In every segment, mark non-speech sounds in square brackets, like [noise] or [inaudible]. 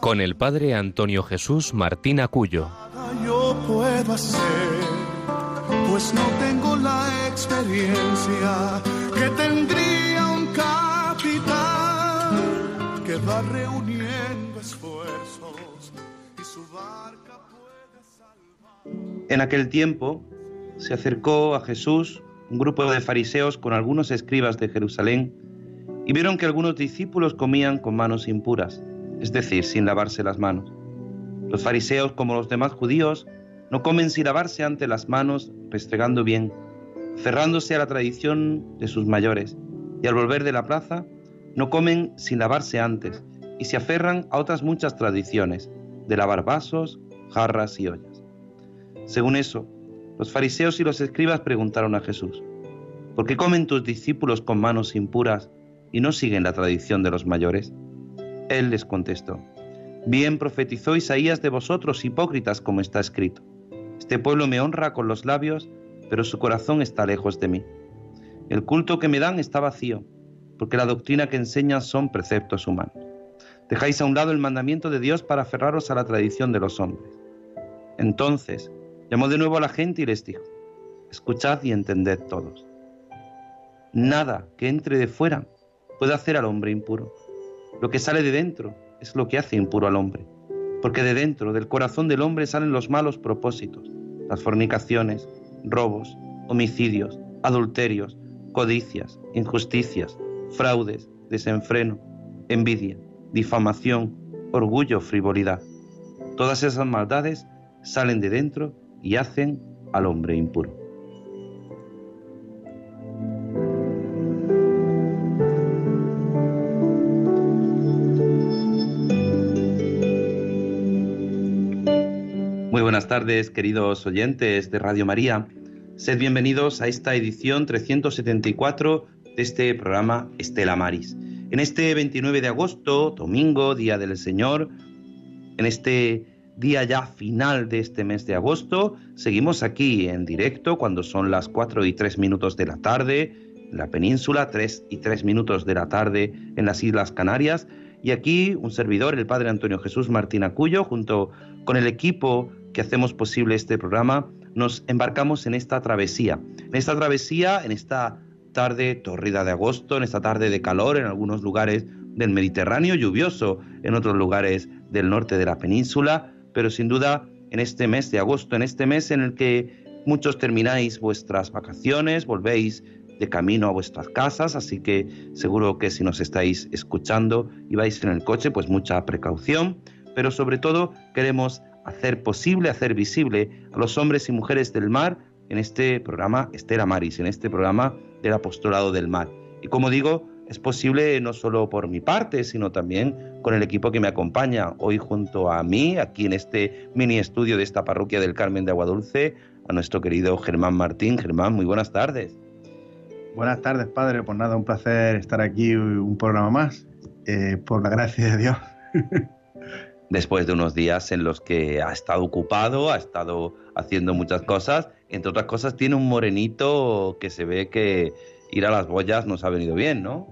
con el padre Antonio Jesús Martín Acuyo. Yo puedo hacer, pues no tengo la experiencia que tendría un capitán que va reuniendo esfuerzos y su barca puede salvar. En aquel tiempo se acercó a Jesús un grupo de fariseos con algunos escribas de Jerusalén y vieron que algunos discípulos comían con manos impuras, es decir, sin lavarse las manos. Los fariseos, como los demás judíos, no comen sin lavarse ante las manos, restregando bien, cerrándose a la tradición de sus mayores, y al volver de la plaza, no comen sin lavarse antes, y se aferran a otras muchas tradiciones, de lavar vasos, jarras y ollas. Según eso, los fariseos y los escribas preguntaron a Jesús, ¿por qué comen tus discípulos con manos impuras y no siguen la tradición de los mayores? Él les contestó, bien profetizó Isaías de vosotros, hipócritas, como está escrito. Este pueblo me honra con los labios, pero su corazón está lejos de mí. El culto que me dan está vacío, porque la doctrina que enseñan son preceptos humanos. Dejáis a un lado el mandamiento de Dios para aferraros a la tradición de los hombres. Entonces llamó de nuevo a la gente y les dijo, escuchad y entended todos. Nada que entre de fuera puede hacer al hombre impuro. Lo que sale de dentro es lo que hace impuro al hombre, porque de dentro del corazón del hombre salen los malos propósitos, las fornicaciones, robos, homicidios, adulterios, codicias, injusticias, fraudes, desenfreno, envidia, difamación, orgullo, frivolidad. Todas esas maldades salen de dentro y hacen al hombre impuro. Tardes, queridos oyentes de Radio María. Sed bienvenidos a esta edición 374 de este programa Estela Maris. En este 29 de agosto, domingo, Día del Señor, en este día ya final de este mes de agosto, seguimos aquí en directo cuando son las 4 y 3 minutos de la tarde en la península, 3 y 3 minutos de la tarde en las Islas Canarias. Y aquí un servidor, el Padre Antonio Jesús Martín Acuyo, junto con el equipo que hacemos posible este programa, nos embarcamos en esta travesía. En esta travesía, en esta tarde torrida de agosto, en esta tarde de calor en algunos lugares del Mediterráneo, lluvioso en otros lugares del norte de la península, pero sin duda en este mes de agosto, en este mes en el que muchos termináis vuestras vacaciones, volvéis de camino a vuestras casas, así que seguro que si nos estáis escuchando y vais en el coche, pues mucha precaución, pero sobre todo queremos hacer posible, hacer visible a los hombres y mujeres del mar en este programa Estela Maris, en este programa del apostolado del mar. Y como digo, es posible no solo por mi parte, sino también con el equipo que me acompaña hoy junto a mí, aquí en este mini estudio de esta parroquia del Carmen de Aguadulce, a nuestro querido Germán Martín. Germán, muy buenas tardes. Buenas tardes, padre. Pues nada, un placer estar aquí un programa más, eh, por la gracia de Dios. [laughs] Después de unos días en los que ha estado ocupado, ha estado haciendo muchas cosas, entre otras cosas tiene un morenito que se ve que ir a las boyas nos ha venido bien, ¿no?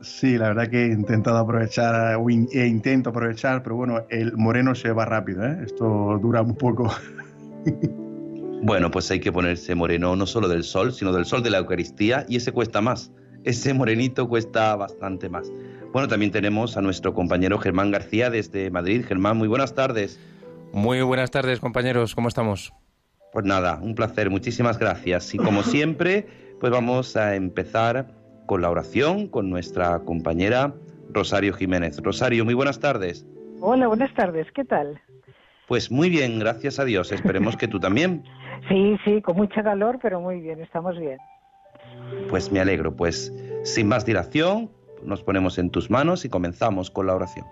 Sí, la verdad que he intentado aprovechar, o in, e intento aprovechar, pero bueno, el moreno se va rápido, ¿eh? Esto dura un poco. [laughs] Bueno, pues hay que ponerse moreno no solo del sol, sino del sol de la Eucaristía y ese cuesta más. Ese morenito cuesta bastante más. Bueno, también tenemos a nuestro compañero Germán García desde Madrid. Germán, muy buenas tardes. Muy buenas tardes, compañeros. ¿Cómo estamos? Pues nada, un placer. Muchísimas gracias. Y como siempre, pues vamos a empezar con la oración con nuestra compañera Rosario Jiménez. Rosario, muy buenas tardes. Hola, buenas tardes. ¿Qué tal? Pues muy bien, gracias a Dios. Esperemos que tú también. [laughs] Sí, sí, con mucha calor, pero muy bien, estamos bien. Pues me alegro. Pues sin más dilación, nos ponemos en tus manos y comenzamos con la oración.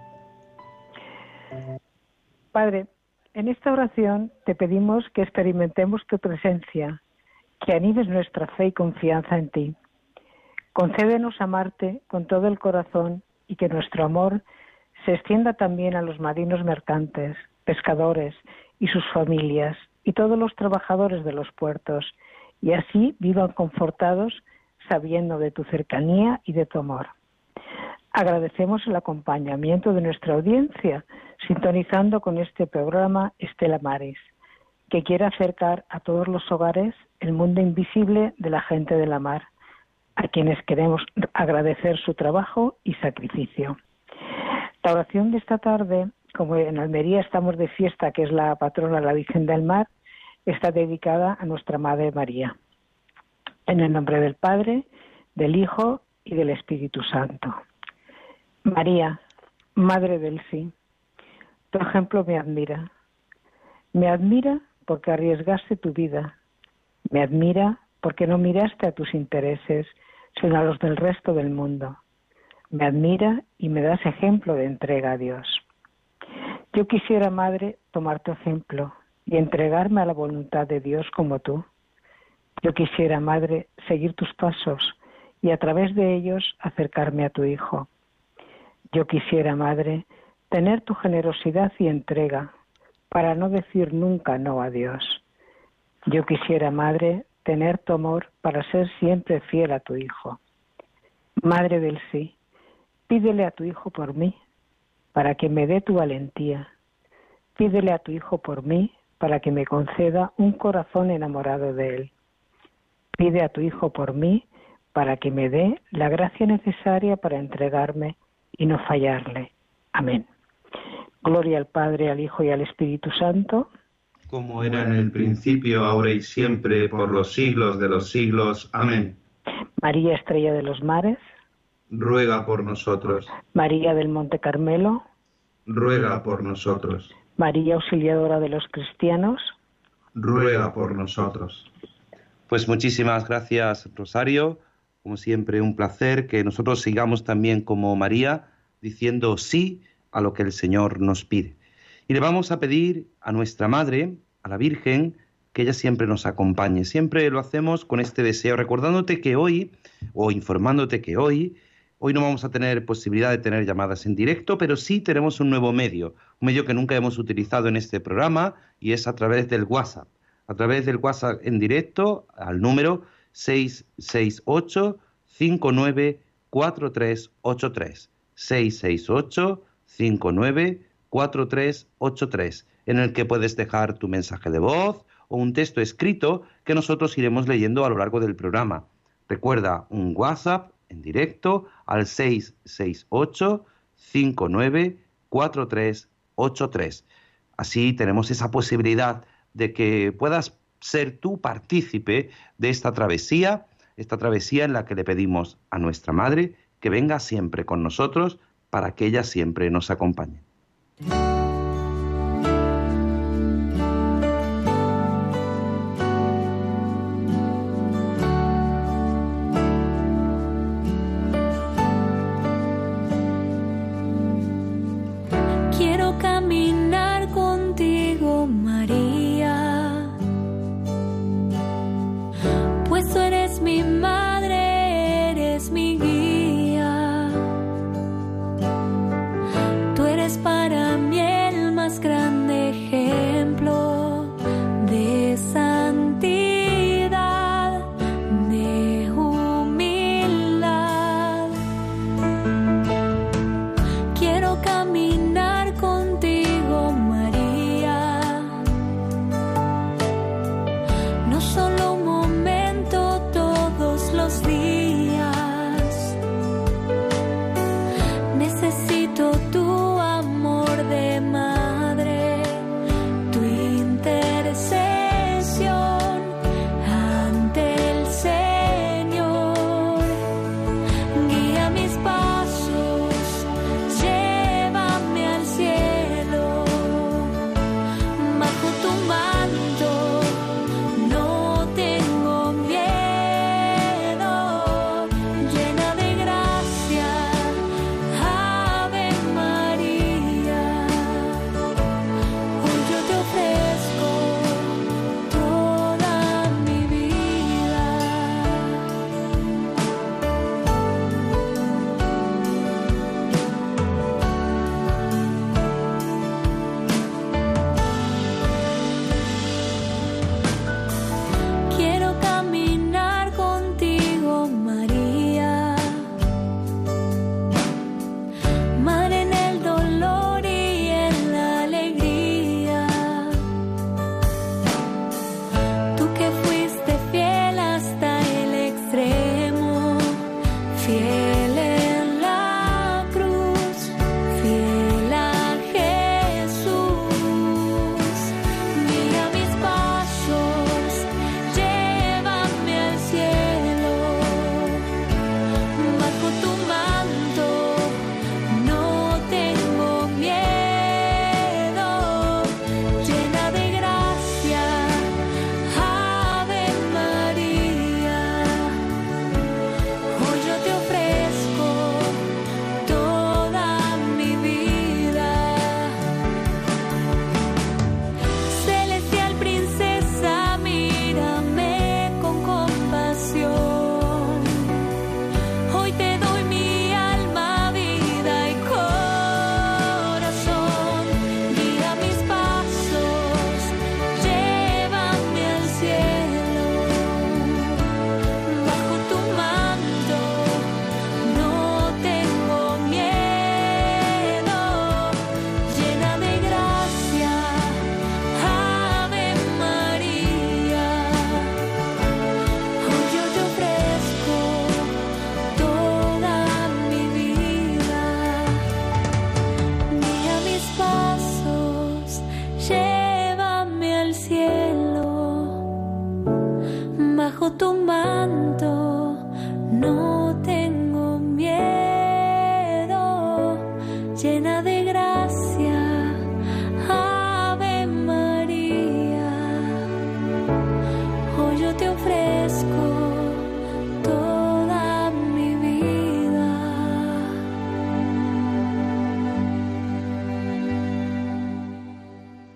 Padre, en esta oración te pedimos que experimentemos tu presencia, que animes nuestra fe y confianza en ti. Concédenos amarte con todo el corazón y que nuestro amor se extienda también a los marinos mercantes, pescadores y sus familias y todos los trabajadores de los puertos, y así vivan confortados sabiendo de tu cercanía y de tu amor. Agradecemos el acompañamiento de nuestra audiencia, sintonizando con este programa Estela Maris, que quiere acercar a todos los hogares el mundo invisible de la gente de la mar, a quienes queremos agradecer su trabajo y sacrificio. La oración de esta tarde, como en Almería estamos de fiesta, que es la patrona la Virgen del Mar, está dedicada a nuestra Madre María. En el nombre del Padre, del Hijo y del Espíritu Santo. María, Madre del Sí, tu ejemplo me admira. Me admira porque arriesgaste tu vida. Me admira porque no miraste a tus intereses, sino a los del resto del mundo me admira y me das ejemplo de entrega a Dios. Yo quisiera, Madre, tomar tu ejemplo y entregarme a la voluntad de Dios como tú. Yo quisiera, Madre, seguir tus pasos y a través de ellos acercarme a tu Hijo. Yo quisiera, Madre, tener tu generosidad y entrega para no decir nunca no a Dios. Yo quisiera, Madre, tener tu amor para ser siempre fiel a tu Hijo. Madre del sí, Pídele a tu Hijo por mí, para que me dé tu valentía. Pídele a tu Hijo por mí, para que me conceda un corazón enamorado de Él. Pide a tu Hijo por mí, para que me dé la gracia necesaria para entregarme y no fallarle. Amén. Gloria al Padre, al Hijo y al Espíritu Santo. Como era en el principio, ahora y siempre, por los siglos de los siglos. Amén. María Estrella de los Mares ruega por nosotros. María del Monte Carmelo, ruega por nosotros. María Auxiliadora de los Cristianos, ruega por nosotros. Pues muchísimas gracias, Rosario. Como siempre, un placer que nosotros sigamos también como María, diciendo sí a lo que el Señor nos pide. Y le vamos a pedir a nuestra Madre, a la Virgen, que ella siempre nos acompañe. Siempre lo hacemos con este deseo, recordándote que hoy, o informándote que hoy, Hoy no vamos a tener posibilidad de tener llamadas en directo, pero sí tenemos un nuevo medio, un medio que nunca hemos utilizado en este programa y es a través del WhatsApp. A través del WhatsApp en directo al número 668 594383 668 594383 en el que puedes dejar tu mensaje de voz o un texto escrito que nosotros iremos leyendo a lo largo del programa. Recuerda un WhatsApp en directo al 668 594383. Así tenemos esa posibilidad de que puedas ser tú partícipe de esta travesía, esta travesía en la que le pedimos a nuestra Madre que venga siempre con nosotros para que ella siempre nos acompañe. para mí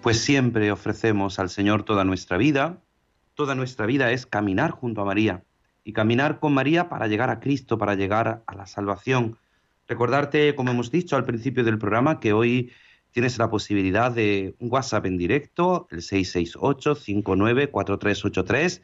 Pues siempre ofrecemos al Señor toda nuestra vida. Toda nuestra vida es caminar junto a María y caminar con María para llegar a Cristo, para llegar a la salvación. Recordarte, como hemos dicho al principio del programa, que hoy tienes la posibilidad de un WhatsApp en directo, el 668-594383,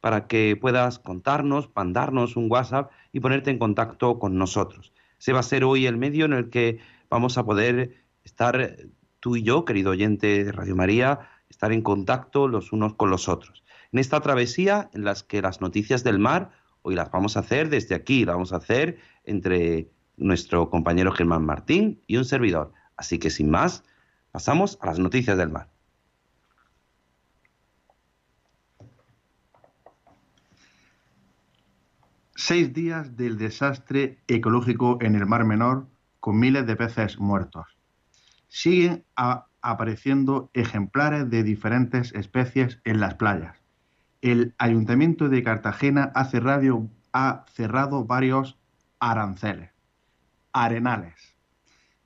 para que puedas contarnos, mandarnos un WhatsApp y ponerte en contacto con nosotros. Ese va a ser hoy el medio en el que vamos a poder estar tú y yo, querido oyente de Radio María, estar en contacto los unos con los otros en esta travesía en las que las noticias del mar hoy las vamos a hacer desde aquí, las vamos a hacer entre nuestro compañero Germán Martín y un servidor. Así que sin más, pasamos a las noticias del mar. Seis días del desastre ecológico en el Mar Menor con miles de peces muertos. Siguen apareciendo ejemplares de diferentes especies en las playas el Ayuntamiento de Cartagena ha cerrado, ha cerrado varios aranceles, arenales.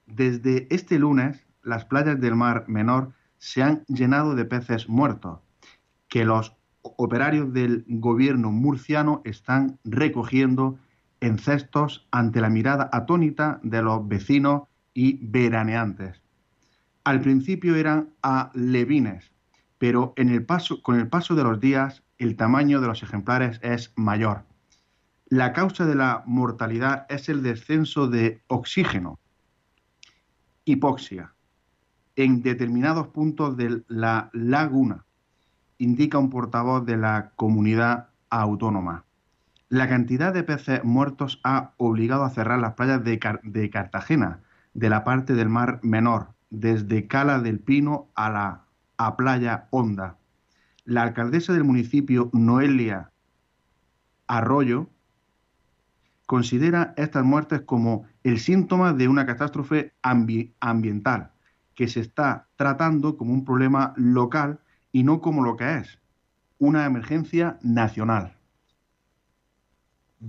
Desde este lunes, las playas del Mar Menor se han llenado de peces muertos, que los operarios del gobierno murciano están recogiendo en cestos ante la mirada atónita de los vecinos y veraneantes. Al principio eran alevines, pero en el paso, con el paso de los días el tamaño de los ejemplares es mayor. La causa de la mortalidad es el descenso de oxígeno, hipoxia, en determinados puntos de la laguna, indica un portavoz de la comunidad autónoma. La cantidad de peces muertos ha obligado a cerrar las playas de, de Cartagena, de la parte del mar menor, desde Cala del Pino a la a Playa Honda, la alcaldesa del municipio, Noelia Arroyo, considera estas muertes como el síntoma de una catástrofe ambiental que se está tratando como un problema local y no como lo que es, una emergencia nacional.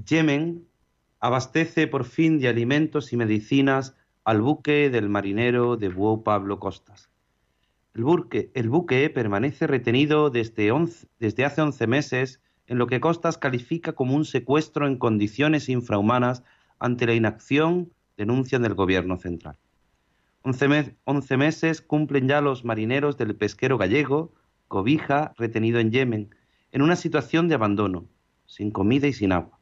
Yemen abastece por fin de alimentos y medicinas al buque del marinero de Buo Pablo Costas. El buque, permanece retenido desde, desde hace 11 meses en lo que Costas califica como un secuestro en condiciones infrahumanas ante la inacción, denuncian del gobierno central. 11 meses cumplen ya los marineros del pesquero gallego, Cobija, retenido en Yemen, en una situación de abandono, sin comida y sin agua.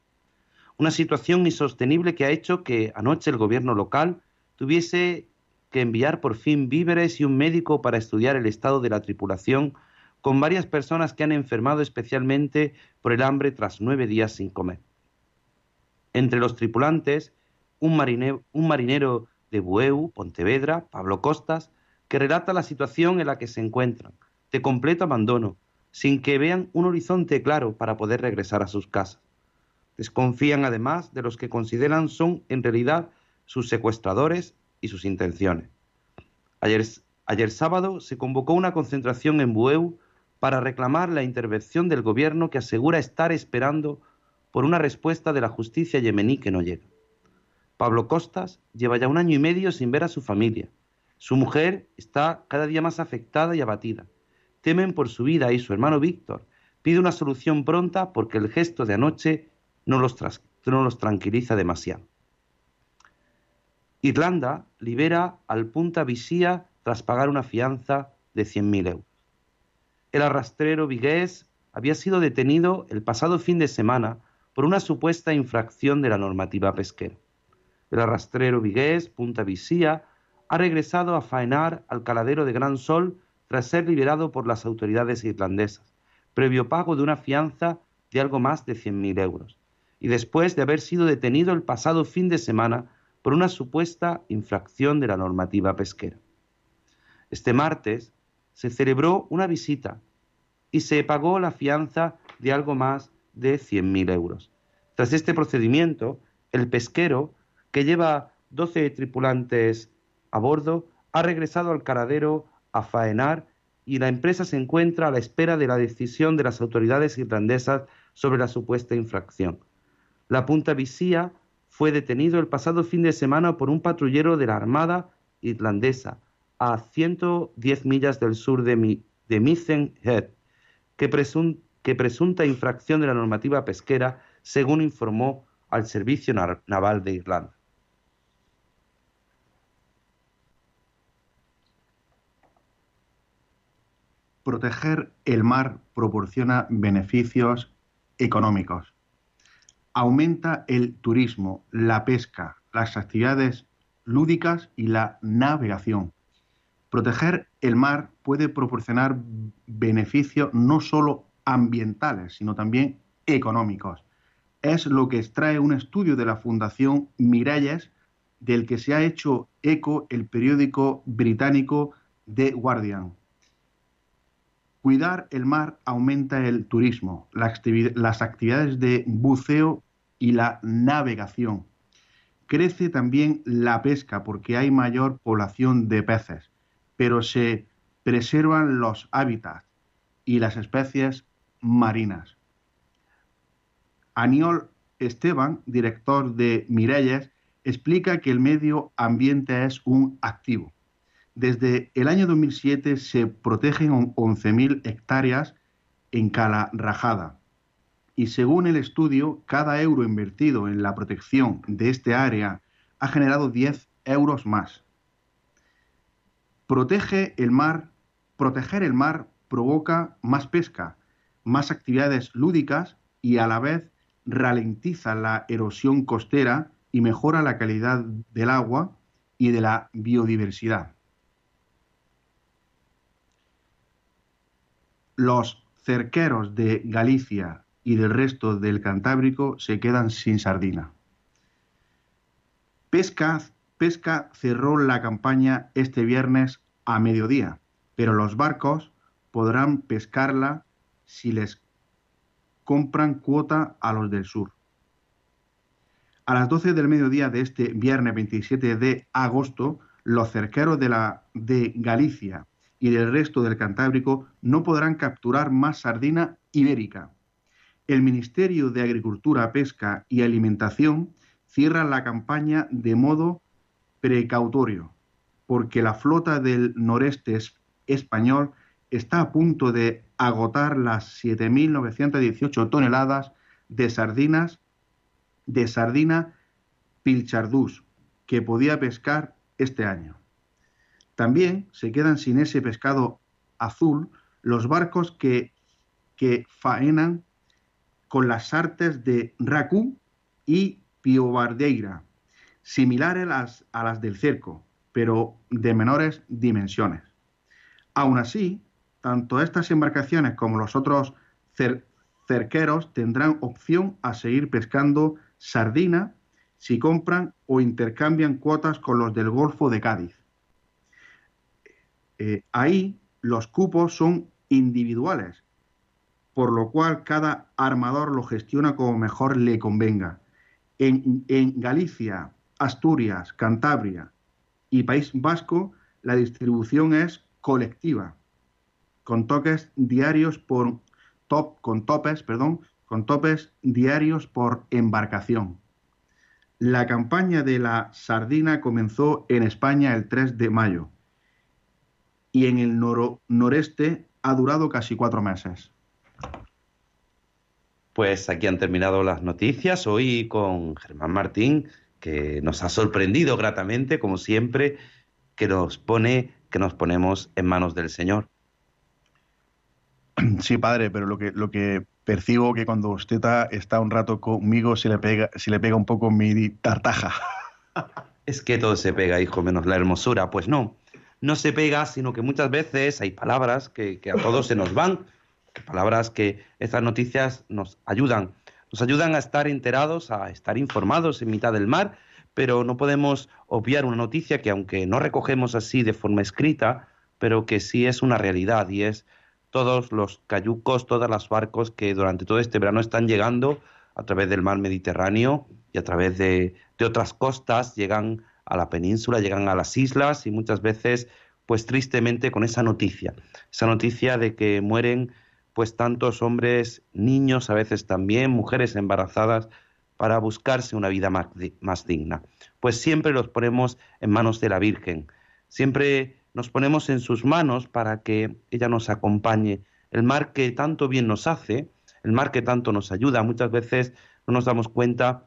Una situación insostenible que ha hecho que anoche el gobierno local tuviese que enviar por fin víveres y un médico para estudiar el estado de la tripulación con varias personas que han enfermado especialmente por el hambre tras nueve días sin comer. Entre los tripulantes, un marinero, de Bueu, Pontevedra, Pablo Costas, que relata la situación en la que se encuentran, de completo abandono, sin que vean un horizonte claro para poder regresar a sus casas. Desconfían además de los que consideran son en realidad sus secuestradores y sus intenciones. Ayer, sábado se convocó una concentración en Bueu para reclamar la intervención del gobierno que asegura estar esperando por una respuesta de la justicia yemení que no llega. Pablo Costas lleva ya un año y medio sin ver a su familia. Su mujer está cada día más afectada y abatida. Temen por su vida y su hermano Víctor pide una solución pronta porque el gesto de anoche no los, no los tranquiliza demasiado. Irlanda libera al punta Visía tras pagar una fianza de 100.000 euros. El arrastrero vigués había sido detenido el pasado fin de semana por una supuesta infracción de la normativa pesquera. El arrastrero vigués, Punta Visía, ha regresado a faenar al caladero de Gran Sol tras ser liberado por las autoridades irlandesas, previo pago de una fianza de algo más de 100.000 euros, y después de haber sido detenido el pasado fin de semana por una supuesta infracción de la normativa pesquera. Este martes se celebró una visita y se pagó la fianza de algo más de 100.000 euros. Tras este procedimiento, el pesquero, que lleva 12 tripulantes a bordo ha regresado al caradero a faenar y la empresa se encuentra a la espera de la decisión de las autoridades irlandesas sobre la supuesta infracción. La punta Visía fue detenido el pasado fin de semana por un patrullero de la Armada irlandesa a 110 millas del sur de, Mi Head, que, que presunta infracción de la normativa pesquera, según informó al Servicio Naval de Irlanda. Proteger el mar proporciona beneficios económicos. Aumenta el turismo, la pesca, las actividades lúdicas y la navegación. Proteger el mar puede proporcionar beneficios no solo ambientales, sino también económicos. Es lo que extrae un estudio de la Fundación Miralles, del que se ha hecho eco el periódico británico The Guardian. Cuidar el mar aumenta el turismo, las actividades de buceo y la navegación. Crece también la pesca porque hay mayor población de peces, pero se preservan los hábitats y las especies marinas. Aniol Esteban, director de Mirelles, explica que el medio ambiente es un activo desde el año 2007 se protegen 11.000 hectáreas en Cala Rajada. Y según el estudio, cada euro invertido en la protección de este área ha generado 10 euros más. Protege el mar, proteger el mar provoca más pesca, más actividades lúdicas y a la vez ralentiza la erosión costera y mejora la calidad del agua y de la biodiversidad. los cerqueros de Galicia y del resto del Cantábrico se quedan sin sardina. Pesca, Pesca cerró la campaña este viernes a mediodía, pero los barcos podrán pescarla si les compran cuota a los del sur. A las 12 del mediodía de este viernes 27 de agosto, los cerqueros de, Galicia y del resto del Cantábrico no podrán capturar más sardina ibérica. El Ministerio de Agricultura, Pesca y Alimentación cierra la campaña de modo precautorio, porque la flota del noreste español está a punto de agotar las 7.918 toneladas de sardinas de sardina pilchardús que podía pescar este año. También se quedan sin ese pescado azul los barcos que, que faenan con las artes de Racú y Piobardeira, similares a las, a las del cerco, pero de menores dimensiones. Aún así, tanto estas embarcaciones como los otros cerqueros tendrán opción a seguir pescando sardina si compran o intercambian cuotas con los del Golfo de Cádiz. Eh, ahí los cupos son individuales, por lo cual cada armador lo gestiona como mejor le convenga. En, Galicia, Asturias, Cantabria y País Vasco, la distribución es colectiva, con toques diarios por top, con topes, perdón, con topes diarios por embarcación. La campaña de la sardina comenzó en España el 3 de mayo y en el noreste ha durado casi cuatro meses. Pues aquí han terminado las noticias, hoy con Germán Martín, que nos ha sorprendido gratamente, como siempre, que nos pone, que nos ponemos en manos del Señor. [clears throat] Sí, padre, pero lo que, lo que percibo que cuando usted está, está un rato conmigo se le pega, se le pega un poco mi tartaja. [laughs] Es que todo se pega, hijo, menos la hermosura. Pues no no se pega, sino que muchas veces hay palabras que, a todos se nos van, palabras que estas noticias nos ayudan, nos ayudan a estar enterados, a estar informados en mitad del mar, pero no podemos obviar una noticia que aunque no recogemos así de forma escrita, pero que sí es una realidad y es todos los cayucos, todos los barcos que durante todo este verano están llegando a través del mar Mediterráneo y a través de, de otras costas, llegan a la península, llegan a las islas y muchas veces, pues tristemente, con esa noticia, esa noticia de que mueren pues tantos hombres, niños, a veces también, mujeres embarazadas, para buscarse una vida más, más digna. Pues siempre los ponemos en manos de la Virgen, siempre nos ponemos en sus manos para que ella nos acompañe. El mar que tanto bien nos hace, el mar que tanto nos ayuda, muchas veces no nos damos cuenta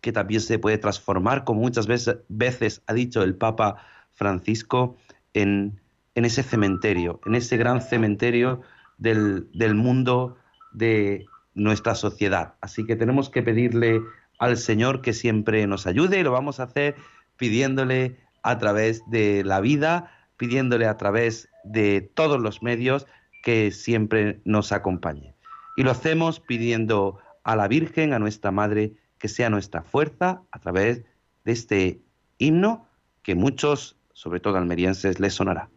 que también se puede transformar, como muchas veces, ha dicho el Papa Francisco, en, en, ese cementerio, en ese gran cementerio del, mundo de nuestra sociedad. Así que tenemos que pedirle al Señor que siempre nos ayude y lo vamos a hacer pidiéndole a través de la vida, pidiéndole a través de todos los medios que siempre nos acompañe. Y lo hacemos pidiendo a la Virgen, a nuestra Madre, que sea nuestra fuerza a través de este himno que muchos, sobre todo almerienses, les sonará.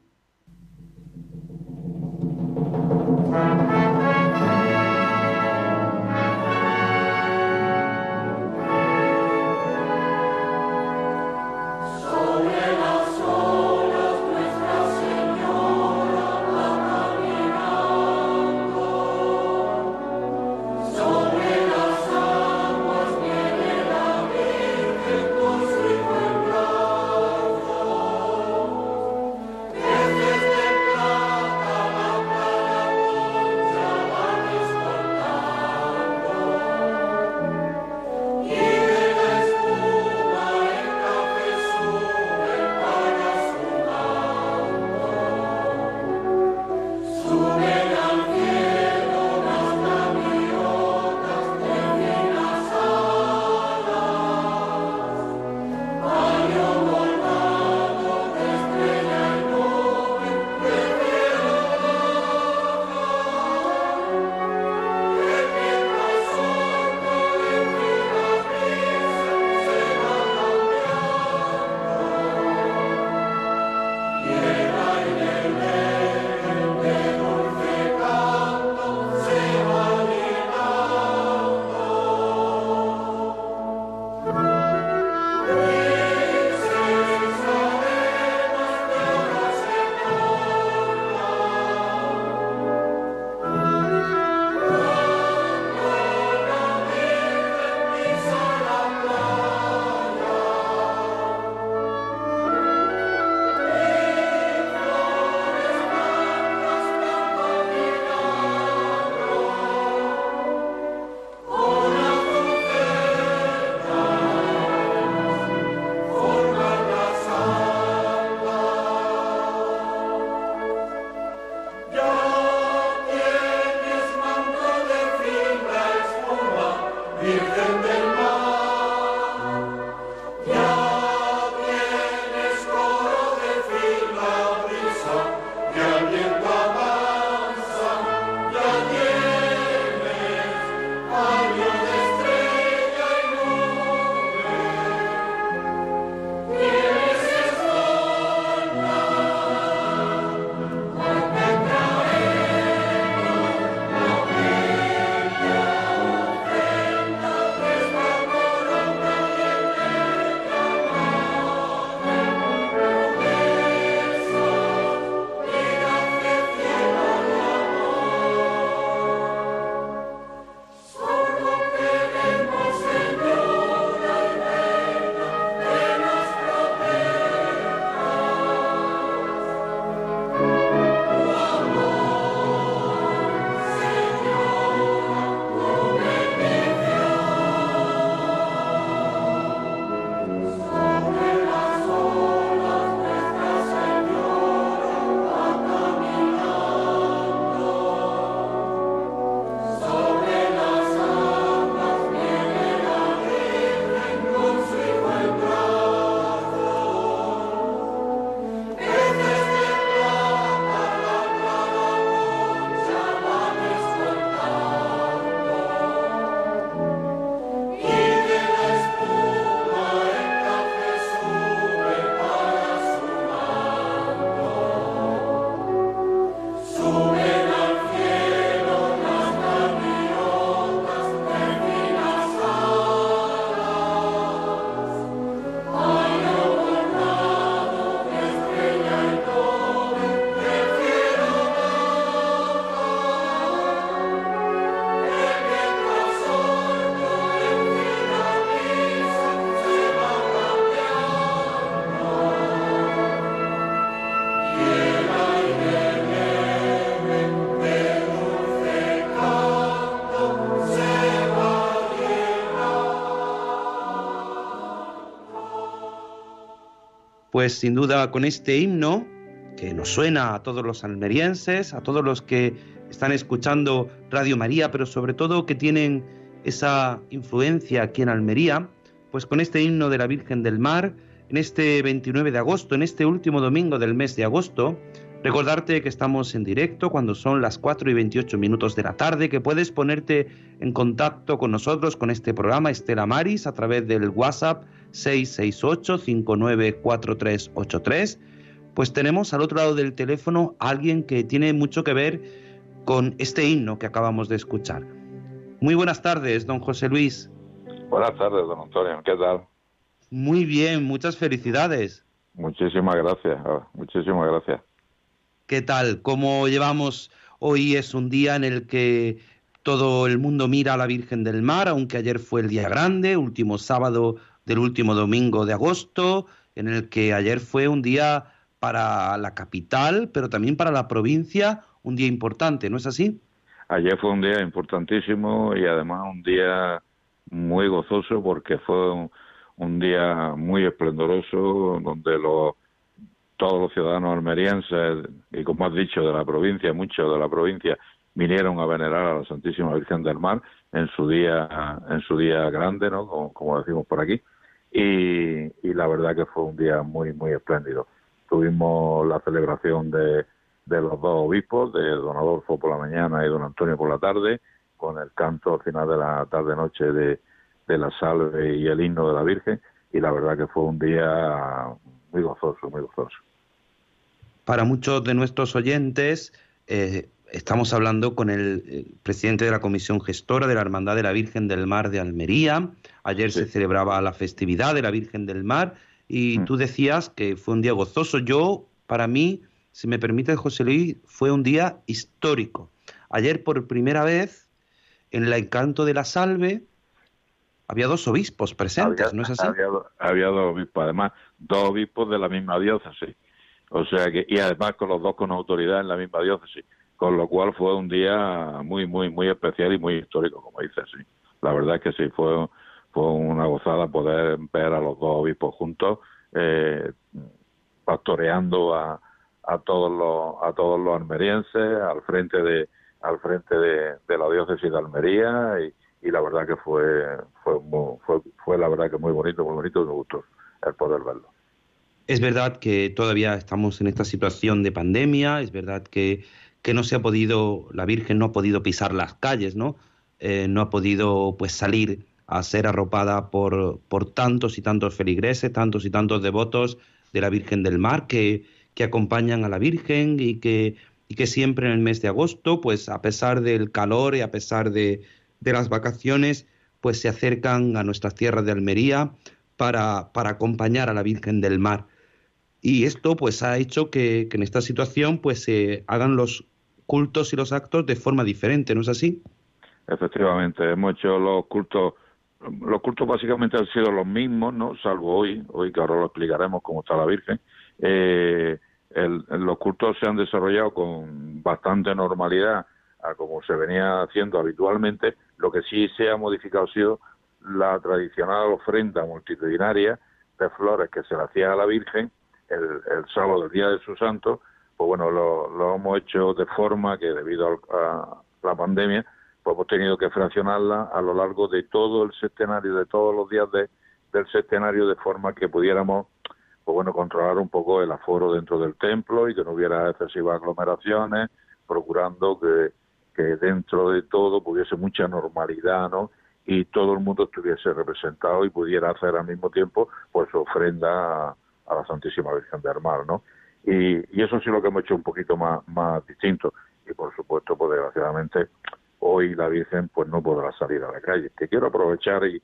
Pues sin duda con este himno que nos suena a todos los almerienses, a todos los que están escuchando Radio María, pero sobre todo que tienen esa influencia aquí en Almería, pues con este himno de la Virgen del Mar, en este 29 de agosto, en este último domingo del mes de agosto, recordarte que estamos en directo cuando son las 4 y 28 minutos de la tarde, que puedes ponerte en contacto con nosotros, con este programa Estela Maris, a través del WhatsApp 668-594383. Pues tenemos al otro lado del teléfono a alguien que tiene mucho que ver con este himno que acabamos de escuchar. Muy buenas tardes, don José Luis. Buenas tardes, don Antonio. ¿Qué tal? Muy bien, muchas felicidades. Muchísimas gracias, muchísimas gracias. ¿Qué tal? ¿Cómo llevamos? Hoy es un día en el que todo el mundo mira a la Virgen del Mar, aunque ayer fue el día grande, último sábado del último domingo de agosto, en el que ayer fue un día para la capital, pero también para la provincia, un día importante, ¿no es así? Ayer fue un día importantísimo y además un día muy gozoso porque fue un, un día muy esplendoroso donde los todos los ciudadanos almerienses y como has dicho de la provincia, muchos de la provincia vinieron a venerar a la Santísima Virgen del Mar en su día en su día grande, ¿no? Como, decimos por aquí. Y, y, la verdad que fue un día muy muy espléndido. Tuvimos la celebración de, de los dos obispos, de don Adolfo por la mañana y don Antonio por la tarde, con el canto al final de la tarde noche de, de la salve y el himno de la Virgen. Y la verdad que fue un día muy gozoso, muy gozoso. Para muchos de nuestros oyentes, eh, estamos hablando con el, eh, presidente de la Comisión Gestora de la Hermandad de la Virgen del Mar de Almería. Ayer se celebraba la festividad de la Virgen del Mar y Mm. tú decías que fue un día gozoso. Yo, para mí, si me permite, José Luis, fue un día histórico. Ayer, por primera vez, en el encanto de la salve, había dos obispos presentes, Había- ¿no es así? Había, do- había dos obispos, además, dos obispos de la misma diócesis. O sea que, y además con los dos con autoridad en la misma diócesis. Con lo cual fue un día muy, muy, muy especial y muy histórico, como dices, sí. La verdad es que sí, fue, fue una gozada poder ver a los dos obispos juntos, eh, pastoreando a, a todos los, a todos los almerienses, al frente de, al frente de, de la diócesis de Almería y, y la verdad que fue fue, fue fue la verdad que muy bonito muy bonito y me gustó el poder verlo Es verdad que todavía estamos en esta situación de pandemia, es verdad que, que no se ha podido, la Virgen no ha podido pisar las calles, ¿no? Eh, no ha podido pues salir a ser arropada por, por tantos y tantos feligreses, tantos y tantos devotos de la Virgen del Mar que, que acompañan a la Virgen y que, y que siempre en el mes de agosto, pues a pesar del calor y a pesar de, de las vacaciones, pues se acercan a nuestras tierras de Almería para, para acompañar a la Virgen del Mar. Y esto pues ha hecho que, en esta situación pues se hagan los cultos y los actos de forma diferente, ¿no es así? efectivamente hemos hecho los cultos los cultos básicamente han sido los mismos no salvo hoy hoy que ahora lo explicaremos cómo está la Virgen. Eh, el- los cultos se han desarrollado con bastante normalidad a como se venía haciendo habitualmente. Lo que sí se ha modificado ha sido la tradicional ofrenda multitudinaria de flores que se le hacía a la Virgen el, sábado, el día de su santo, pues bueno, lo, lo hemos hecho de forma que debido al- a la pandemia, pues hemos tenido que fraccionarla a lo largo de todo el septenario, de todos los días de, del septenario, de forma que pudiéramos, pues bueno, controlar un poco el aforo dentro del templo y que no hubiera excesivas aglomeraciones, procurando que, que dentro de todo hubiese mucha normalidad, ¿no? y todo el mundo estuviese representado y pudiera hacer al mismo tiempo pues su ofrenda a, la Santísima Virgen del Mar, ¿no? Y, y eso sí lo que hemos hecho un poquito más, más distinto. Y por supuesto, pues desgraciadamente, hoy la Virgen pues no podrá salir a la calle. Que quiero aprovechar y,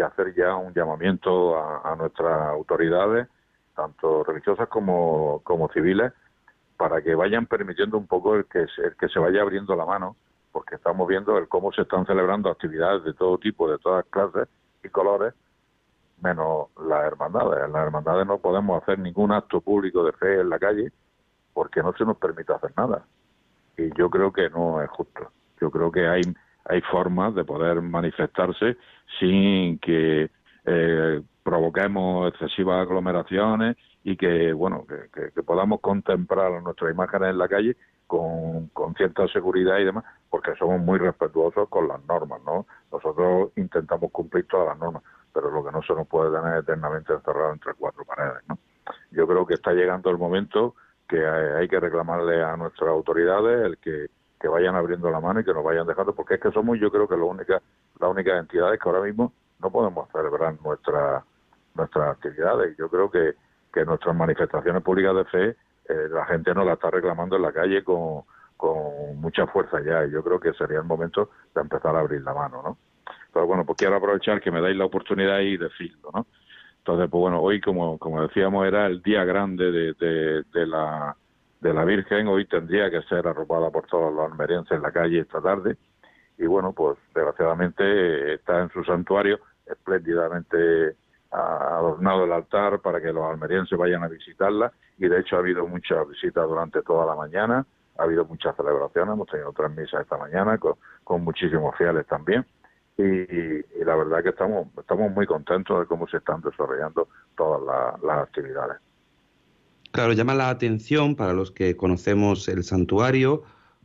hacer ya un llamamiento a, a nuestras autoridades, tanto religiosas como, como civiles, para que vayan permitiendo un poco el que, el que se vaya abriendo la mano, porque estamos viendo el cómo se están celebrando actividades de todo tipo, de todas clases y colores, menos las hermandades. En las hermandades no podemos hacer ningún acto público de fe en la calle porque no se nos permite hacer nada. Y yo creo que no es justo. Yo creo que hay, hay formas de poder manifestarse sin que eh, provoquemos excesivas aglomeraciones y que, bueno, que, podamos contemplar nuestras imágenes en la calle con, con, cierta seguridad y demás, porque somos muy respetuosos con las normas, ¿no? Nosotros intentamos cumplir todas las normas, pero lo que no se nos puede tener eternamente encerrado entre cuatro paredes, ¿no? Yo creo que está llegando el momento que hay que reclamarle a nuestras autoridades el que, que vayan abriendo la mano y que nos vayan dejando, porque es que somos yo creo que la única, las únicas entidades que ahora mismo no podemos celebrar nuestra, nuestras actividades. Yo creo que, que nuestras manifestaciones públicas de fe eh, la gente nos la está reclamando en la calle con, con mucha fuerza ya y yo creo que sería el momento de empezar a abrir la mano, ¿no? Pero bueno, pues quiero aprovechar que me dais la oportunidad y decirlo, ¿no? Entonces, pues bueno, hoy, como, como decíamos, era el día grande de, de, la, de la Virgen. Hoy tendría que ser arropada por todos los almerienses en la calle esta tarde. Y bueno, pues desgraciadamente está en su santuario espléndidamente adornado el altar para que los almerienses vayan a visitarla. Y de hecho ha habido muchas visitas durante toda la mañana. Ha habido muchas celebraciones. Hemos tenido tres misas esta mañana con, con muchísimos fieles también y, la verdad que estamos, estamos muy contentos de cómo se están desarrollando todas las actividades. Claro, llama la atención para los que conocemos el santuario,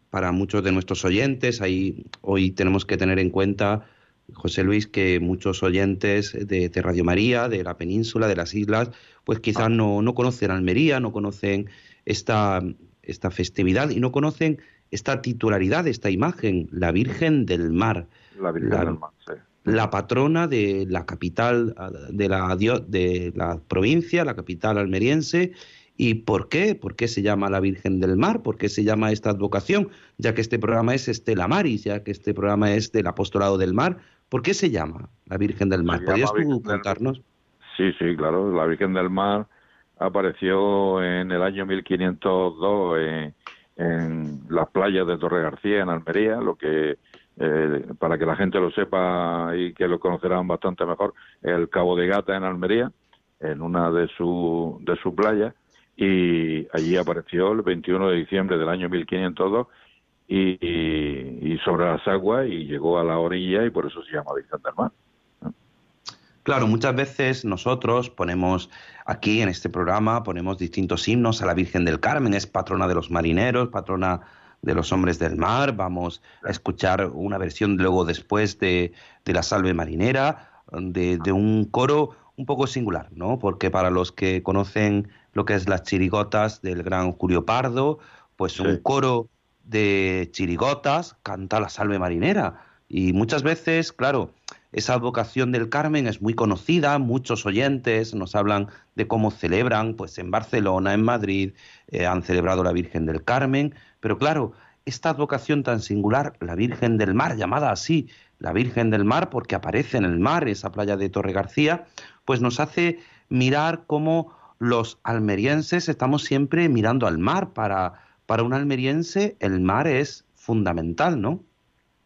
para muchos de nuestros oyentes, ahí hoy tenemos que tener en cuenta, José Luis, que muchos oyentes de, Radio María, de la península, de las islas, pues quizás no, no conocen Almería, no conocen esta, esta festividad y no conocen esta titularidad, esta imagen, la Virgen del Mar. La Virgen del Mar, sí. La patrona de la capital de la, de la provincia, la capital almeriense. ¿Y por qué? ¿Por qué se llama la Virgen del Mar? ¿Por qué se llama esta advocación? Ya que este programa es Estela Maris, ya que este programa es del Apostolado del Mar. ¿Por qué se llama la Virgen del Mar? ¿Podrías tú contarnos? Sí, sí, claro. La Virgen del Mar apareció en el año 1502 en en las playas de Torre García, en Almería, lo que eh, para que la gente lo sepa y que lo conocerán bastante mejor, el Cabo de Gata en Almería, en una de sus de su playas, y allí apareció el 21 de diciembre del año 1502 y, y, sobre las aguas y llegó a la orilla y por eso se llama Virgen del Mar. Claro, muchas veces nosotros ponemos aquí en este programa, ponemos distintos himnos a la Virgen del Carmen, es patrona de los marineros, patrona de los hombres del mar, vamos a escuchar una versión luego después de, la salve marinera, de, un coro un poco singular, ¿no? Porque para los que conocen lo que es las chirigotas del gran Julio Pardo, pues un coro de chirigotas canta la salve marinera. Y muchas veces, claro, esa vocación del Carmen es muy conocida, muchos oyentes nos hablan de cómo celebran, pues en Barcelona, en Madrid, eh, han celebrado la Virgen del Carmen, pero claro, esta vocación tan singular, la Virgen del Mar, llamada así, la Virgen del Mar, porque aparece en el mar, esa playa de Torre García, pues nos hace mirar cómo los almerienses estamos siempre mirando al mar. Para, para un almeriense el mar es fundamental, ¿no?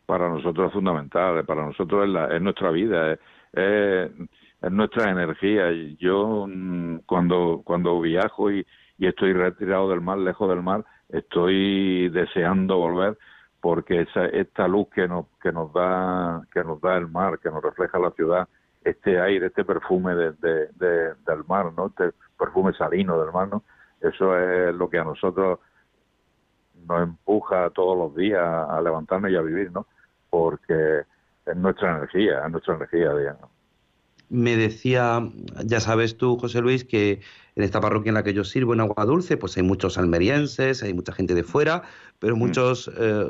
Para nosotros es fundamental, para nosotros es, la, es nuestra vida, es, es, nuestra energía. Yo mm, cuando, cuando viajo y, y estoy retirado del mar, lejos del mar, estoy deseando volver porque esa, esta luz que nos, que nos da que nos da el mar, que nos refleja la ciudad, este aire, este perfume de, de, del mar, ¿no? Este perfume salino del mar, ¿no? Eso es lo que a nosotros nos empuja todos los días a levantarnos y a vivir, ¿no? Porque es nuestra energía, es nuestra energía, digamos. Me decía, ya sabes tú, José Luis, que en esta parroquia en la que yo sirvo, en Agua Dulce, pues hay muchos almerienses, hay mucha gente de fuera, pero mm. muchos eh,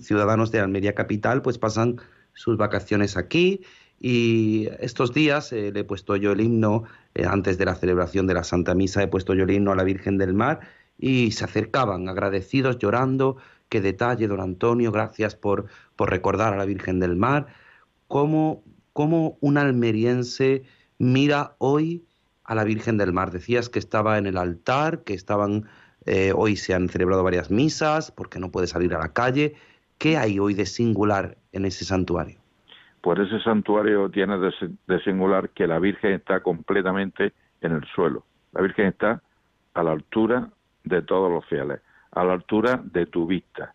ciudadanos de Almería Capital pues pasan sus vacaciones aquí y estos días eh, le he puesto yo el himno, eh, antes de la celebración de la Santa Misa, he puesto yo el himno a la Virgen del Mar y se acercaban agradecidos, llorando, qué detalle, don Antonio, gracias por, por recordar a la Virgen del Mar. ¿Cómo, ¿Cómo un almeriense mira hoy a la Virgen del Mar? Decías que estaba en el altar, que estaban, eh, hoy se han celebrado varias misas, porque no puede salir a la calle. ¿Qué hay hoy de singular en ese santuario? Pues ese santuario tiene de singular que la Virgen está completamente en el suelo. La Virgen está a la altura de todos los fieles a la altura de tu vista.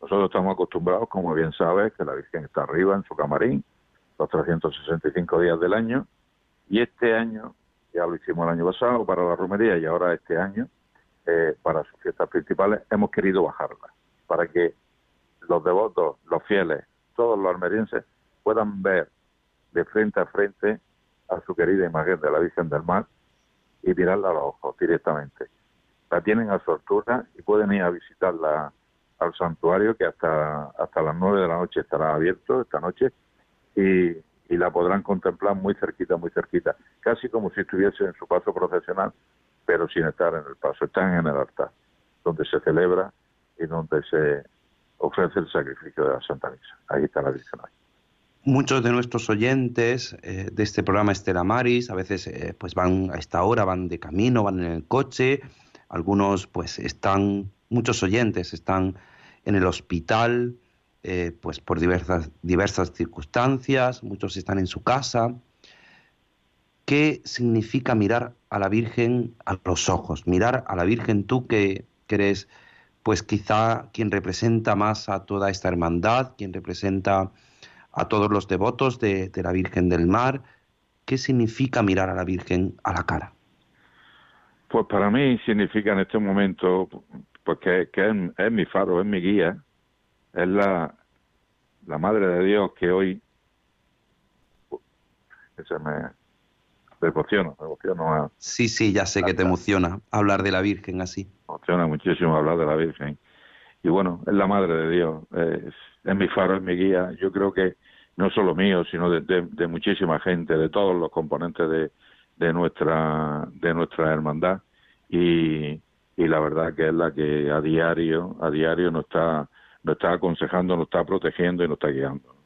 Nosotros estamos acostumbrados, como bien sabes, que la Virgen está arriba en su camarín los 365 días del año y este año ya lo hicimos el año pasado para la romería y ahora este año, eh, para sus fiestas principales, hemos querido bajarla, para que los devotos, los fieles, todos los almerienses puedan ver de frente a frente a su querida imagen de la Virgen del Mar y mirarla a los ojos directamente. La tienen a su altura y pueden ir a visitarla al santuario que hasta, hasta las nueve de la noche estará abierto esta noche y, y la podrán contemplar muy cerquita, muy cerquita, casi como si estuviese en su paso procesional, pero sin estar en el paso, están en el altar, donde se celebra y donde se ofrece el sacrificio de la Santa Misa. Ahí está la Virgen hoy. Muchos de nuestros oyentes eh, de este programa Estela Maris a veces eh, pues van a esta hora, van de camino, van en el coche, algunos pues están, muchos oyentes están en el hospital, eh, pues por diversas, diversas circunstancias, muchos están en su casa. ¿Qué significa mirar a la Virgen a los ojos? Mirar a la Virgen tú que, que eres pues quizá quien representa más a toda esta hermandad, quien representa a todos los devotos de, de la Virgen del Mar. ¿Qué significa mirar a la Virgen a la cara? Pues para mí significa en este momento, pues que, es, es mi faro, es mi guía, es la, la Madre de Dios que hoy que se me me emociona, me emociona, me Sí, sí, ya sé que te emociona hablar de la Virgen así. emociona muchísimo hablar de la Virgen. Y bueno, es la Madre de Dios, es, es mi faro, es mi guía. Yo creo que no solo mío, sino de, de- de muchísima gente, de todos los componentes de, de nuestra de nuestra hermandad y, y la verdad que es la que a diario a diario nos está nos está aconsejando, nos está protegiendo y nos está guiando.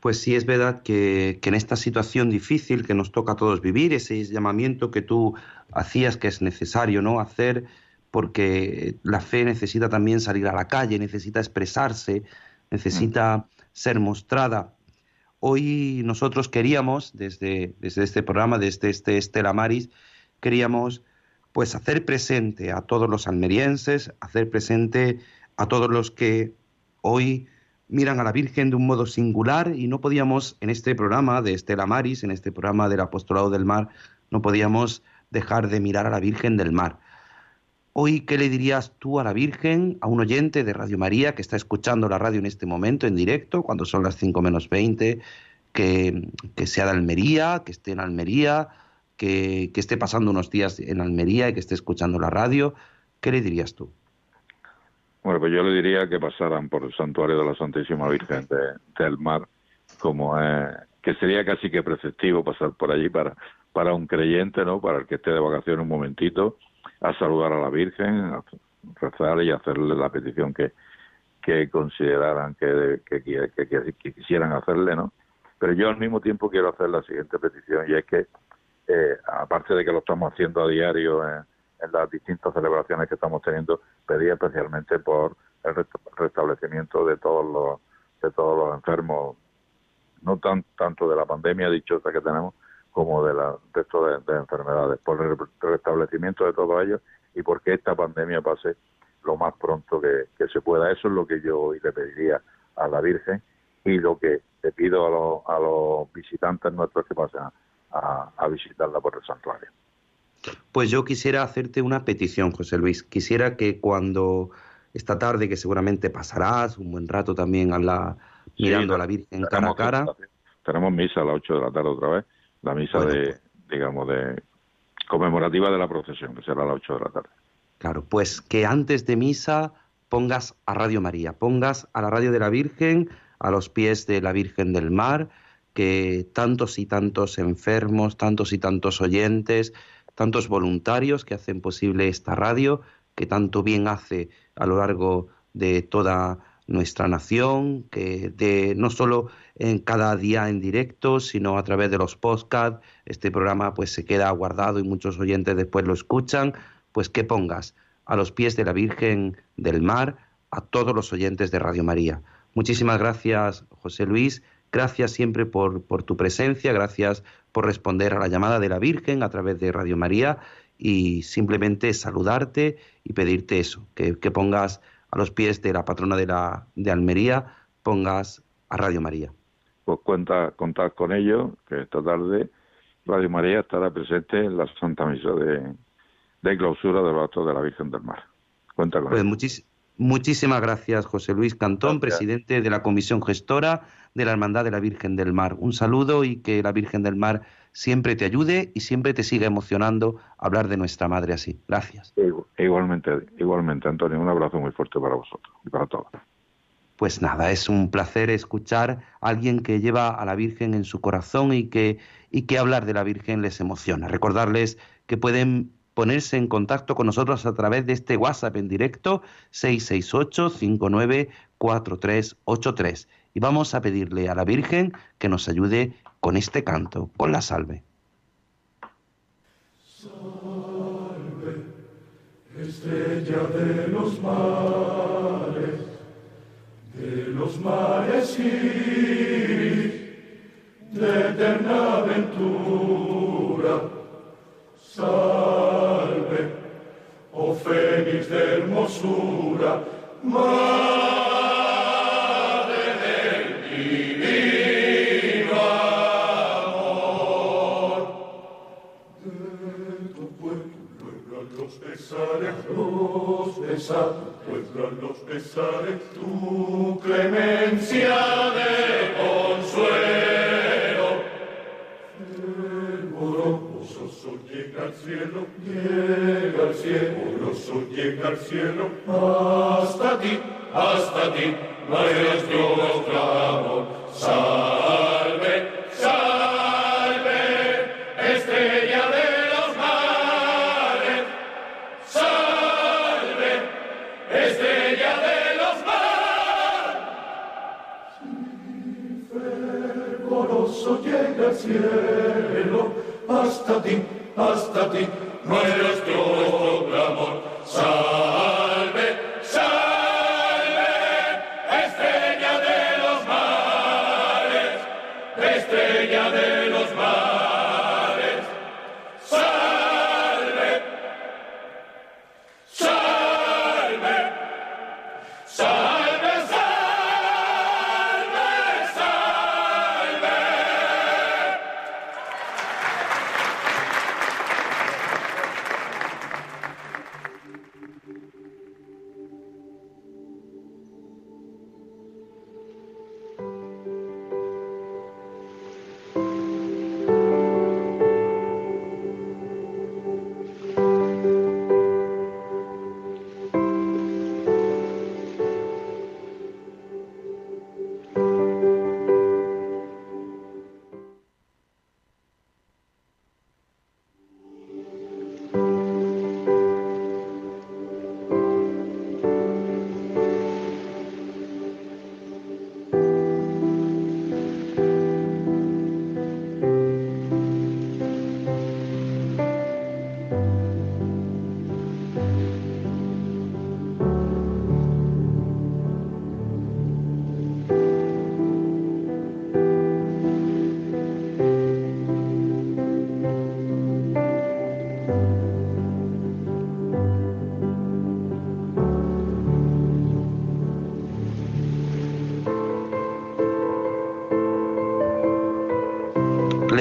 Pues sí, es verdad que, que en esta situación difícil que nos toca a todos vivir, ese llamamiento que tú hacías que es necesario no hacer, porque la fe necesita también salir a la calle, necesita expresarse, necesita ser mostrada. Hoy nosotros queríamos, desde, desde este programa, desde este Estela Maris, queríamos pues hacer presente a todos los almerienses, hacer presente a todos los que hoy miran a la Virgen de un modo singular y no podíamos en este programa de Estela Maris, en este programa del Apostolado del Mar, no podíamos dejar de mirar a la Virgen del Mar. Hoy, ¿qué le dirías tú a la Virgen, a un oyente de Radio María que está escuchando la radio en este momento en directo, cuando son las 5 menos 20, que, sea de Almería, que esté en Almería, que, esté pasando unos días en Almería y que esté escuchando la radio? ¿Qué le dirías tú? Bueno, pues yo le diría que pasaran por el santuario de la Santísima Virgen de- del Mar, como es, que sería casi que preceptivo pasar por allí para, para un creyente, ¿no? Para el que esté de vacaciones un momentito, a saludar a la Virgen, a rezar y hacerle la petición que, que consideraran que, que, que- quisieran hacerle, ¿no? Pero yo al mismo tiempo quiero hacer la siguiente petición y es que, eh, aparte de que lo estamos haciendo a diario en, las distintas celebraciones que estamos teniendo, pedí especialmente por el rest- restablecimiento de todos los de todos los enfermos, no tan tanto de la pandemia dichosa que tenemos como de la resto de, de enfermedades, por el restablecimiento de todos ellos y porque esta pandemia pase lo más pronto que, que se pueda. Eso es lo que yo hoy le pediría a la Virgen y lo que le pido a los, a los visitantes nuestros que pasen a, visitarla por el santuario. Pues yo quisiera hacerte una petición, José Luis. Quisiera que cuando esta tarde, que seguramente pasarás un buen rato también a la, mirando Sí, a la Virgen cara a cara, Tenemos misa a las 8 de la tarde otra vez, la misa Bueno, de, pues. digamos, de conmemorativa de la procesión, que será a las 8 de la tarde. claro, pues que antes de misa pongas a Radio María, pongas a la radio de la Virgen a los pies de la Virgen del Mar, que tantos y tantos enfermos, tantos y tantos oyentes, tantos voluntarios que hacen posible esta radio, que tanto bien hace a lo largo de toda nuestra nación, que de no solo en cada día en directo, sino a través de los podcasts, este programa pues se queda guardado y muchos oyentes después lo escuchan, pues que pongas a los pies de la Virgen del Mar a todos los oyentes de Radio María. Muchísimas gracias, José Luis. Gracias siempre por, por tu presencia, gracias por responder a la llamada de la Virgen a través de Radio María. Y simplemente saludarte y pedirte eso, que, que pongas a los pies de la patrona de, la, de Almería, pongas a Radio María. Pues cuenta, contad con ello, que esta tarde, Radio María estará presente en la Santa Misa de, de clausura de los actos de la Virgen del Mar. Cuenta con Pues ello. muchis- muchísimas gracias, José Luis Cantón, Gracias. presidente de la Comisión Gestora de la Hermandad de la Virgen del Mar. Un saludo y que la Virgen del Mar siempre te ayude y siempre te siga emocionando hablar de nuestra Madre así. Gracias. Igu- Igualmente, igualmente, Antonio, un abrazo muy fuerte para vosotros y para todos. Pues nada, es un placer escuchar a alguien que lleva a la Virgen en su corazón y que, y que hablar de la Virgen les emociona. Recordarles que pueden ponerse en contacto con nosotros a través de este WhatsApp en directo 668-594383. Y vamos a pedirle a la Virgen que nos ayude con este canto, con la salve. Estrella de los mares, de los mares iris, de eterna aventura. Salve, oh fénix de hermosura, madre del divino amor. De tu pueblo hebran los pesares, los pesares, hebran los pesares, tu clemencia de consuelo. Oloroso sol llega al cielo, llega al cielo, llega al cielo, hasta ti, hasta ti, María Dios clamo, salve, salve, estrella de los mares, salve, estrella de los mares. Fervoroso llega al cielo, hasta ti, hasta ti, nuestro clamor.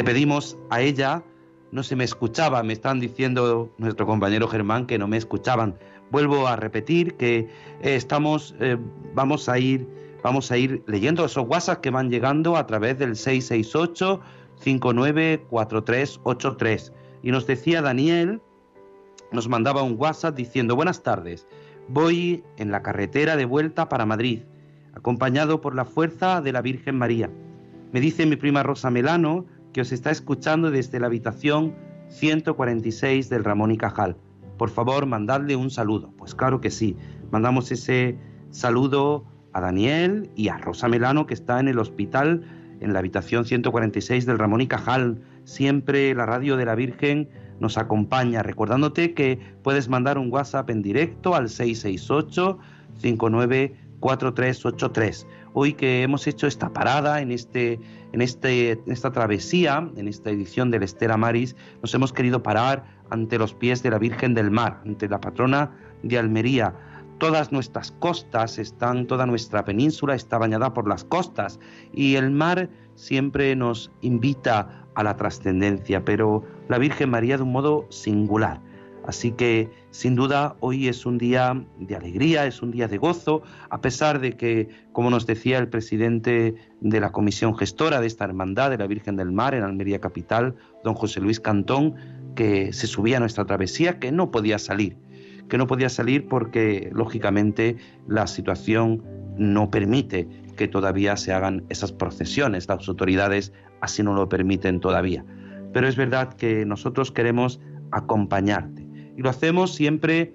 Pedimos a ella, no se me escuchaba, me están diciendo nuestro compañero Germán que no me escuchaban. Vuelvo a repetir que eh, estamos, eh, vamos a ir, vamos a ir leyendo esos WhatsApp que van llegando a través del 668 594383. Y nos decía Daniel, nos mandaba un WhatsApp diciendo, buenas tardes, voy en la carretera de vuelta para Madrid, acompañado por la fuerza de la Virgen María. Me dice mi prima Rosa Melano que os está escuchando desde la habitación 146 del Ramón y Cajal. Por favor, mandadle un saludo. Pues claro que sí. Mandamos ese saludo a Daniel y a Rosa Melano que está en el hospital en la habitación 146 del Ramón y Cajal. Siempre la radio de la Virgen nos acompaña, recordándote que puedes mandar un WhatsApp en directo al 668 594383. Hoy que hemos hecho esta parada en este en este esta travesía, en esta edición del Estela Maris, nos hemos querido parar ante los pies de la Virgen del Mar, ante la patrona de Almería. Todas nuestras costas están, toda nuestra península está bañada por las costas y el mar siempre nos invita a la trascendencia, pero la Virgen María de un modo singular. Así que sin duda hoy es un día de alegría, es un día de gozo, a pesar de que, como nos decía el presidente de la comisión gestora de esta hermandad de la Virgen del Mar en Almería Capital, don José Luis Cantón, que se subía a nuestra travesía, que no podía salir, que no podía salir porque lógicamente la situación no permite que todavía se hagan esas procesiones, las autoridades así no lo permiten todavía. Pero es verdad que nosotros queremos acompañarte y lo hacemos siempre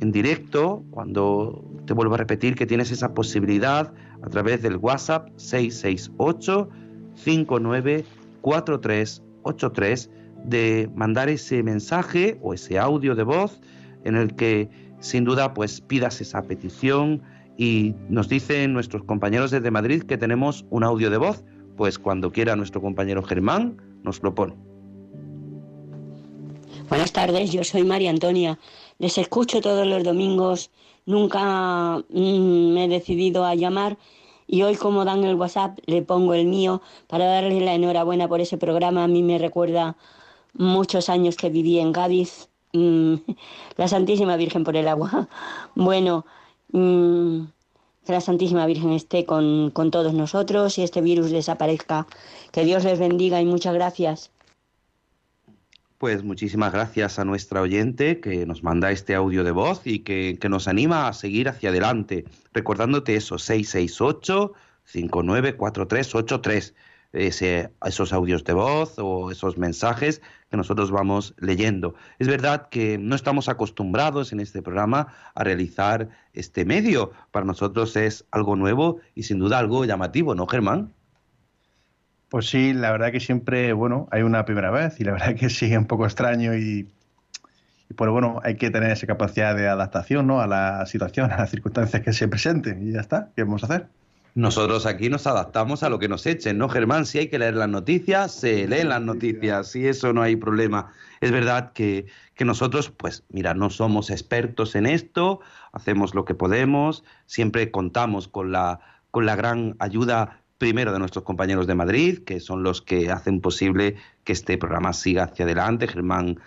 en directo, cuando te vuelvo a repetir que tienes esa posibilidad a través del WhatsApp 668 594383 de mandar ese mensaje o ese audio de voz en el que sin duda pues pidas esa petición y nos dicen nuestros compañeros desde Madrid que tenemos un audio de voz, pues cuando quiera nuestro compañero Germán nos lo pone. Buenas tardes, yo soy María Antonia. Les escucho todos los domingos. Nunca mm, me he decidido a llamar y hoy como dan el WhatsApp le pongo el mío para darle la enhorabuena por ese programa. A mí me recuerda muchos años que viví en Cádiz. Mm, [laughs] la Santísima Virgen por el agua. [laughs] Bueno, mm, que la Santísima Virgen esté con, con todos nosotros y este virus desaparezca. Que Dios les bendiga y muchas gracias. Pues muchísimas gracias a nuestra oyente que nos manda este audio de voz y que, nos anima a seguir hacia adelante, recordándote eso, 668-594383, ese, esos audios de voz o esos mensajes que nosotros vamos leyendo. Es verdad que no estamos acostumbrados en este programa a realizar este medio. Para nosotros es algo nuevo y sin duda algo llamativo, ¿no, Germán? Pues sí, la verdad que siempre, bueno, hay una primera vez y la [laughs] verdad que sí, es un poco extraño y, y pues bueno, hay que tener esa capacidad de adaptación, ¿no? A la situación, [laughs] a las circunstancias que se presenten y ya está, ¿qué vamos a hacer? Nosotros aquí nos adaptamos a lo que nos echen, ¿no, Germán? Si hay que leer las noticias, se leen las noticias, y eso no hay problema. Es verdad que, que nosotros, pues mira, no somos expertos en esto, hacemos lo que podemos, siempre contamos con la, con la gran ayuda primero de nuestros compañeros de Madrid, que son los que hacen posible que este programa siga hacia adelante, Germán,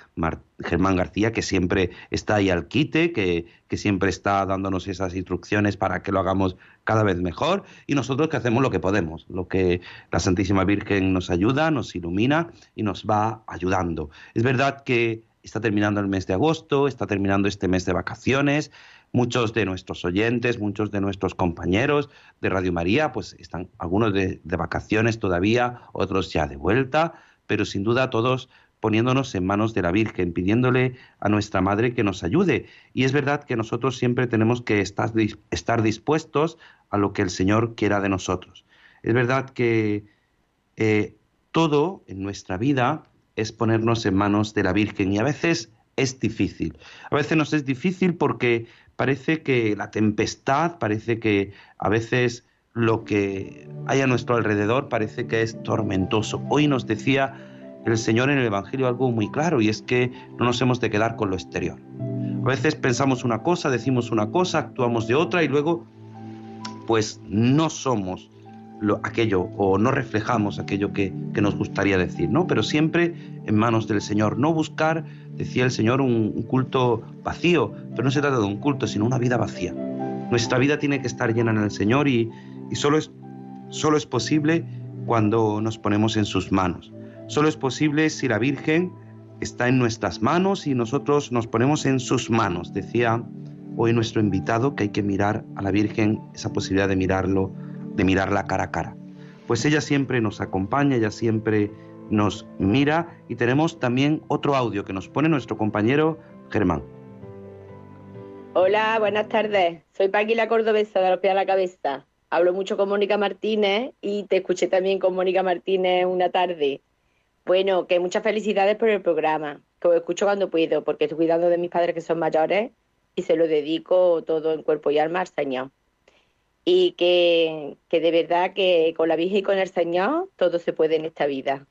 Germán García, que siempre está ahí al quite, que, que siempre está dándonos esas instrucciones para que lo hagamos cada vez mejor, y nosotros que hacemos lo que podemos, lo que la Santísima Virgen nos ayuda, nos ilumina y nos va ayudando. Es verdad que está terminando el mes de agosto, está terminando este mes de vacaciones, Muchos de nuestros oyentes, muchos de nuestros compañeros de Radio María, pues están algunos de, vacaciones todavía, otros ya de vuelta, pero sin duda todos poniéndonos en manos de la Virgen, pidiéndole a nuestra Madre que nos ayude. Y es verdad que nosotros siempre tenemos que estar, estar dispuestos a lo que el Señor quiera de nosotros. Es verdad que eh, todo en nuestra vida es ponernos en manos de la Virgen y a veces es difícil. A veces nos es difícil porque parece que la tempestad, parece que a veces lo que hay a nuestro alrededor parece que es tormentoso. Hoy nos decía el Señor en el Evangelio algo muy claro y es que no nos hemos de quedar con lo exterior. A veces pensamos una cosa, decimos una cosa, actuamos de otra y luego pues no somos lo, aquello o no reflejamos aquello que, que, nos gustaría decir, ¿no? Pero siempre en manos del Señor, no buscar, decía el Señor, un, un, culto vacío, pero no se trata de un culto, sino una vida vacía. Nuestra vida tiene que estar llena en el Señor y, y solo, es, solo es posible cuando nos ponemos en sus manos. Solo es posible si la Virgen está en nuestras manos y nosotros nos ponemos en sus manos. Decía hoy nuestro invitado que hay que mirar a la Virgen, esa posibilidad de mirarlo de mirarla cara a cara. Pues ella siempre nos acompaña, ella siempre nos mira y tenemos también otro audio que nos pone nuestro compañero Germán. Hola, buenas tardes. Soy Paqui la Cordobesa de los pies a la cabeza. Hablo mucho con Mónica Martínez y te escuché también con Mónica Martínez una tarde. Bueno, que muchas felicidades por el programa, que os escucho cuando puedo, porque estoy cuidando de mis padres que son mayores y se lo dedico todo en cuerpo y alma al Señor y que, que, de verdad que con la Virgen y con el Señor todo se puede en esta vida.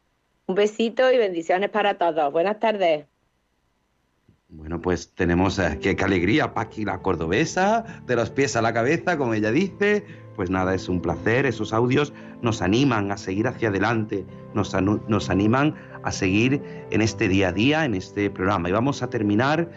Un besito y bendiciones para todos. Buenas tardes. Bueno, pues tenemos eh, qué, qué alegría, Paqui la cordobesa, de los pies a la cabeza, como ella dice. Pues nada, es un placer, esos audios nos animan a seguir hacia adelante, nos, nos animan a seguir en este día a día, en este programa. Y vamos a terminar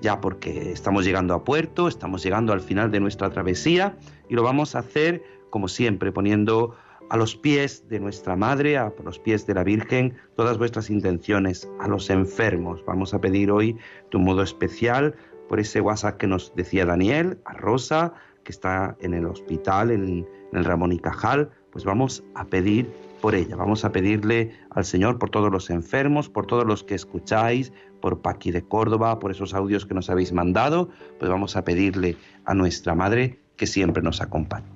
ya porque estamos llegando a puerto, estamos llegando al final de nuestra travesía y lo vamos a hacer como siempre, poniendo a los pies de nuestra Madre, a los pies de la Virgen, todas vuestras intenciones, a los enfermos. Vamos a pedir hoy de un modo especial por ese WhatsApp que nos decía Daniel, a Rosa, que está en el hospital, en, en el Ramón y Cajal, pues vamos a pedir por ella, vamos a pedirle al Señor por todos los enfermos, por todos los que escucháis, por Paqui de Córdoba, por esos audios que nos habéis mandado, pues vamos a pedirle a nuestra Madre que siempre nos acompañe.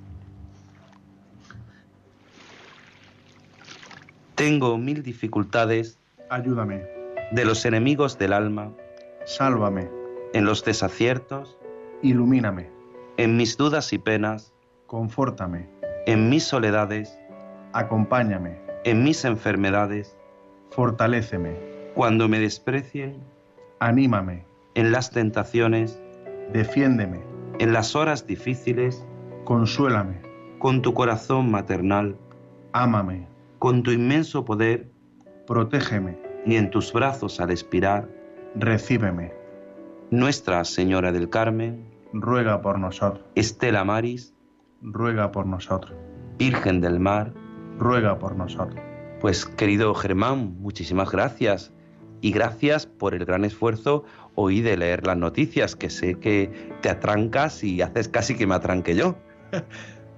Tengo mil dificultades. Ayúdame, de los enemigos del alma, sálvame, en los desaciertos, ilumíname, en mis dudas y penas, confórtame, en mis soledades, acompáñame, en mis enfermedades, fortaléceme, cuando me desprecien, anímame, en las tentaciones, defiéndeme, en las horas difíciles, consuélame, con tu corazón maternal, ámame, con tu inmenso poder, protégeme, y en tus brazos al expirar, recíbeme, Nuestra Señora del Carmen, ruega por nosotros, Estela Maris, ruega por nosotros, Virgen del Mar, ruega por nosotros. Pues querido Germán, muchísimas gracias. Y gracias por el gran esfuerzo hoy de leer las noticias, que sé que te atrancas y haces casi que me atranque yo. [laughs]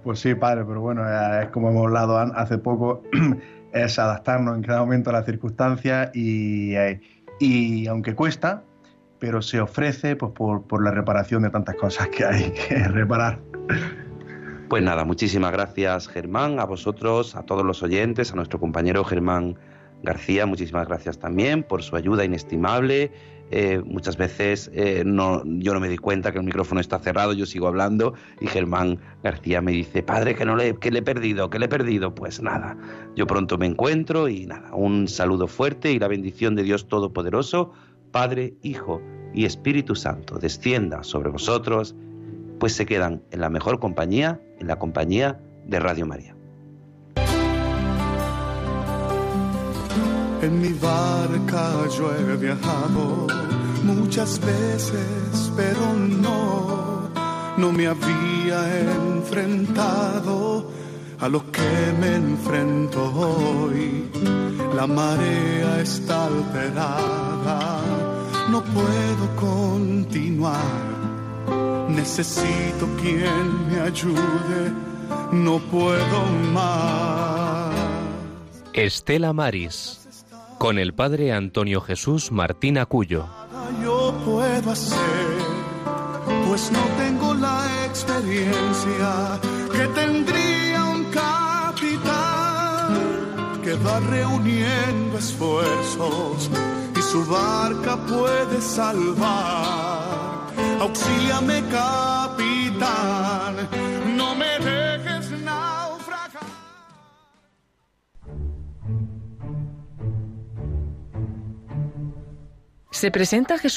Pues sí, padre, pero bueno, es como hemos hablado hace poco, [clears throat] es adaptarnos en cada momento a las circunstancias y, eh, y aunque cuesta, pero se ofrece pues, por, por la reparación de tantas cosas que hay que reparar. [laughs] Pues nada, muchísimas gracias Germán, a vosotros, a todos los oyentes, a nuestro compañero Germán García, muchísimas gracias también por su ayuda inestimable. Eh, muchas veces eh, no, yo no me di cuenta que el micrófono está cerrado, yo sigo hablando y Germán García me dice, padre, que, no le, que le he perdido, que le he perdido. Pues nada, yo pronto me encuentro y nada, un saludo fuerte y la bendición de Dios Todopoderoso, Padre, Hijo y Espíritu Santo, descienda sobre vosotros, pues se quedan en la mejor compañía, en la compañía de Radio María. En mi barca yo he viajado muchas veces, pero no, no me había enfrentado a lo que me enfrento hoy. La marea está alterada, no puedo continuar. Necesito quien me ayude, no puedo más. Estela Maris, con el padre Antonio Jesús Martín Acuyo. yo puedo hacer, pues no tengo la experiencia que tendría un capitán que va reuniendo esfuerzos y su barca puede salvar. Auxíliame, capitán, no me dejes naufragar. Se presenta Jesús.